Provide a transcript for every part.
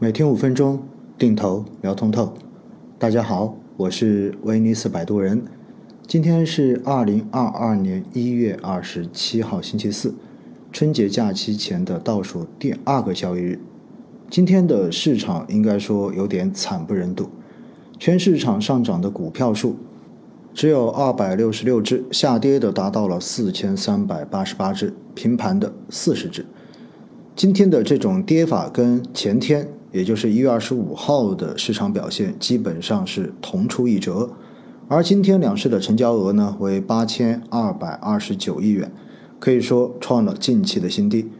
每天五分钟，定投聊通透。大家好，我是威尼斯摆渡人。今天是二零二二年一月二十七号，星期四，春节假期前的倒数第二个交易日。今天的市场应该说有点惨不忍睹，全市场上涨的股票数只有二百六十六只，下跌的达到了四千三百八十八只，平盘的四十只。今天的这种跌法跟前天，也就是一月二十五号的市场表现基本上是同出一辙。而今天两市的成交额呢为八千二百二十九亿元，可以说创了近期的新低。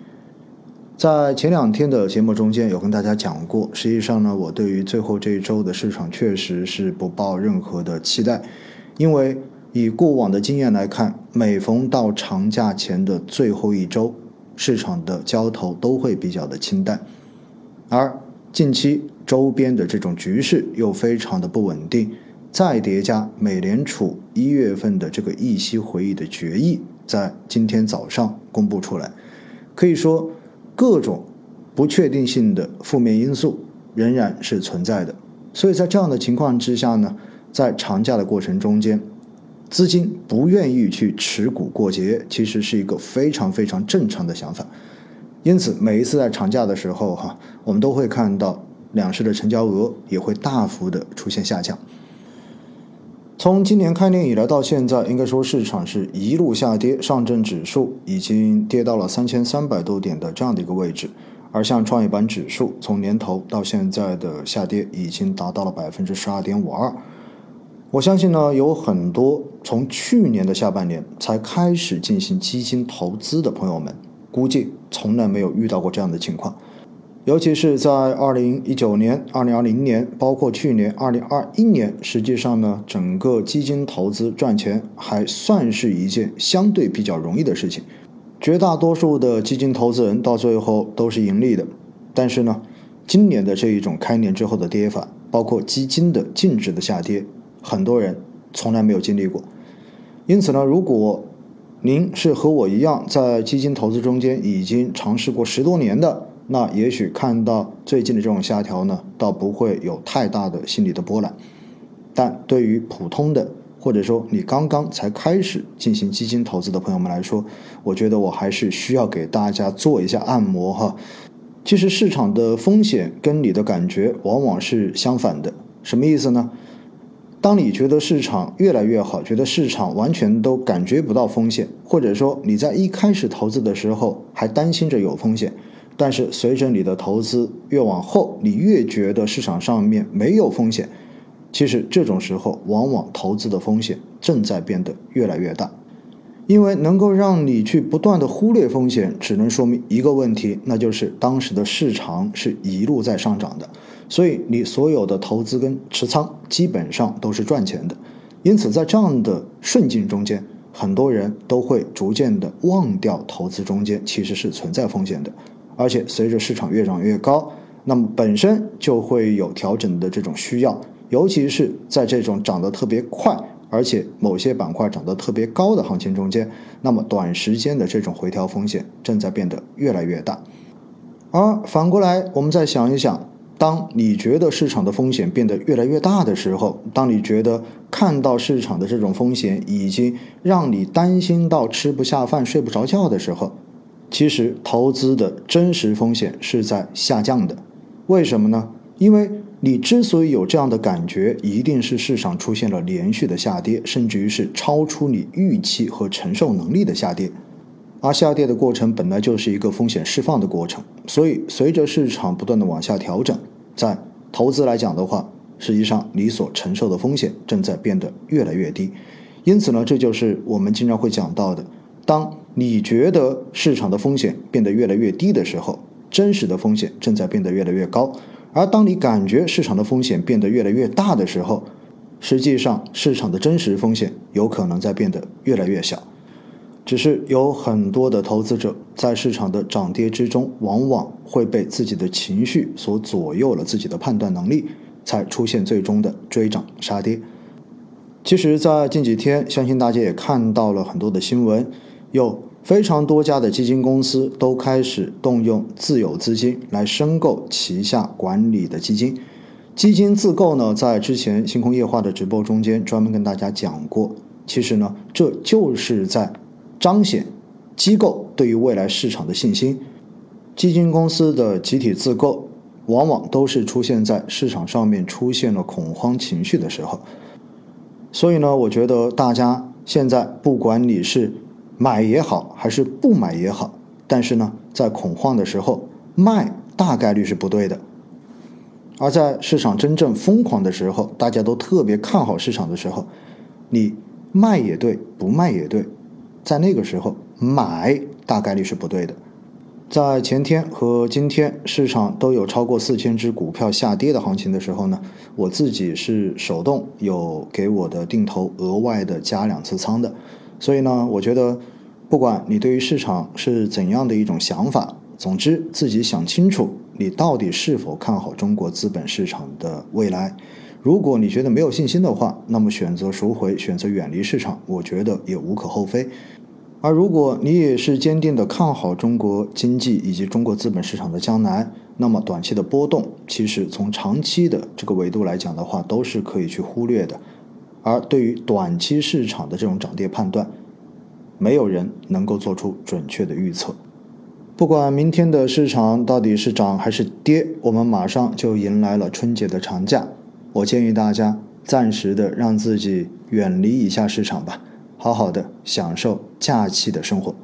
在前两天的节目中间有跟大家讲过，实际上呢，我对于最后这一周的市场确实是不抱任何的期待，因为以过往的经验来看，每逢到长假前的最后一周。市场的交投都会比较的清淡，而近期周边的这种局势又非常的不稳定，再叠加美联储一月份的这个议息会议的决议在今天早上公布出来，可以说各种不确定性的负面因素仍然是存在的，所以在这样的情况之下呢，在长假的过程中间。资金不愿意去持股过节，其实是一个非常非常正常的想法。因此，每一次在长假的时候，哈，我们都会看到两市的成交额也会大幅的出现下降。从今年开年以来到现在，应该说市场是一路下跌，上证指数已经跌到了三千三百多点的这样的一个位置，而像创业板指数从年头到现在的下跌已经达到了百分之十二点五二。我相信呢，有很多从去年的下半年才开始进行基金投资的朋友们，估计从来没有遇到过这样的情况。尤其是在二零一九年、二零二零年，包括去年二零二一年，实际上呢，整个基金投资赚钱还算是一件相对比较容易的事情。绝大多数的基金投资人到最后都是盈利的。但是呢，今年的这一种开年之后的跌法，包括基金的净值的下跌。很多人从来没有经历过，因此呢，如果您是和我一样在基金投资中间已经尝试过十多年的，那也许看到最近的这种下调呢，倒不会有太大的心理的波澜。但对于普通的或者说你刚刚才开始进行基金投资的朋友们来说，我觉得我还是需要给大家做一下按摩哈。其实市场的风险跟你的感觉往往是相反的，什么意思呢？当你觉得市场越来越好，觉得市场完全都感觉不到风险，或者说你在一开始投资的时候还担心着有风险，但是随着你的投资越往后，你越觉得市场上面没有风险。其实这种时候，往往投资的风险正在变得越来越大，因为能够让你去不断的忽略风险，只能说明一个问题，那就是当时的市场是一路在上涨的。所以你所有的投资跟持仓基本上都是赚钱的，因此在这样的顺境中间，很多人都会逐渐的忘掉投资中间其实是存在风险的，而且随着市场越涨越高，那么本身就会有调整的这种需要，尤其是在这种涨得特别快，而且某些板块涨得特别高的行情中间，那么短时间的这种回调风险正在变得越来越大，而反过来我们再想一想。当你觉得市场的风险变得越来越大的时候，当你觉得看到市场的这种风险已经让你担心到吃不下饭、睡不着觉的时候，其实投资的真实风险是在下降的。为什么呢？因为你之所以有这样的感觉，一定是市场出现了连续的下跌，甚至于是超出你预期和承受能力的下跌。而下跌的过程本来就是一个风险释放的过程，所以随着市场不断的往下调整，在投资来讲的话，实际上你所承受的风险正在变得越来越低。因此呢，这就是我们经常会讲到的：当你觉得市场的风险变得越来越低的时候，真实的风险正在变得越来越高；而当你感觉市场的风险变得越来越大的时候，实际上市场的真实风险有可能在变得越来越小。只是有很多的投资者在市场的涨跌之中，往往会被自己的情绪所左右了自己的判断能力，才出现最终的追涨杀跌。其实，在近几天，相信大家也看到了很多的新闻，有非常多家的基金公司都开始动用自有资金来申购旗下管理的基金。基金自购呢，在之前星空夜话的直播中间专门跟大家讲过。其实呢，这就是在彰显机构对于未来市场的信心。基金公司的集体自购，往往都是出现在市场上面出现了恐慌情绪的时候。所以呢，我觉得大家现在不管你是买也好，还是不买也好，但是呢，在恐慌的时候卖大概率是不对的。而在市场真正疯狂的时候，大家都特别看好市场的时候，你卖也对，不卖也对，在那个时候买大概率是不对的。在前天和今天市场都有超过四千只股票下跌的行情的时候呢，我自己是手动有给我的定投额外的加两次仓的。所以呢，我觉得不管你对于市场是怎样的一种想法，总之自己想清楚。你到底是否看好中国资本市场的未来？如果你觉得没有信心的话，那么选择赎回、选择远离市场，我觉得也无可厚非。而如果你也是坚定的看好中国经济以及中国资本市场的将来，那么短期的波动，其实从长期的这个维度来讲的话，都是可以去忽略的。而对于短期市场的这种涨跌判断，没有人能够做出准确的预测。不管明天的市场到底是涨还是跌，我们马上就迎来了春节的长假。我建议大家暂时的让自己远离一下市场吧，好好的享受假期的生活。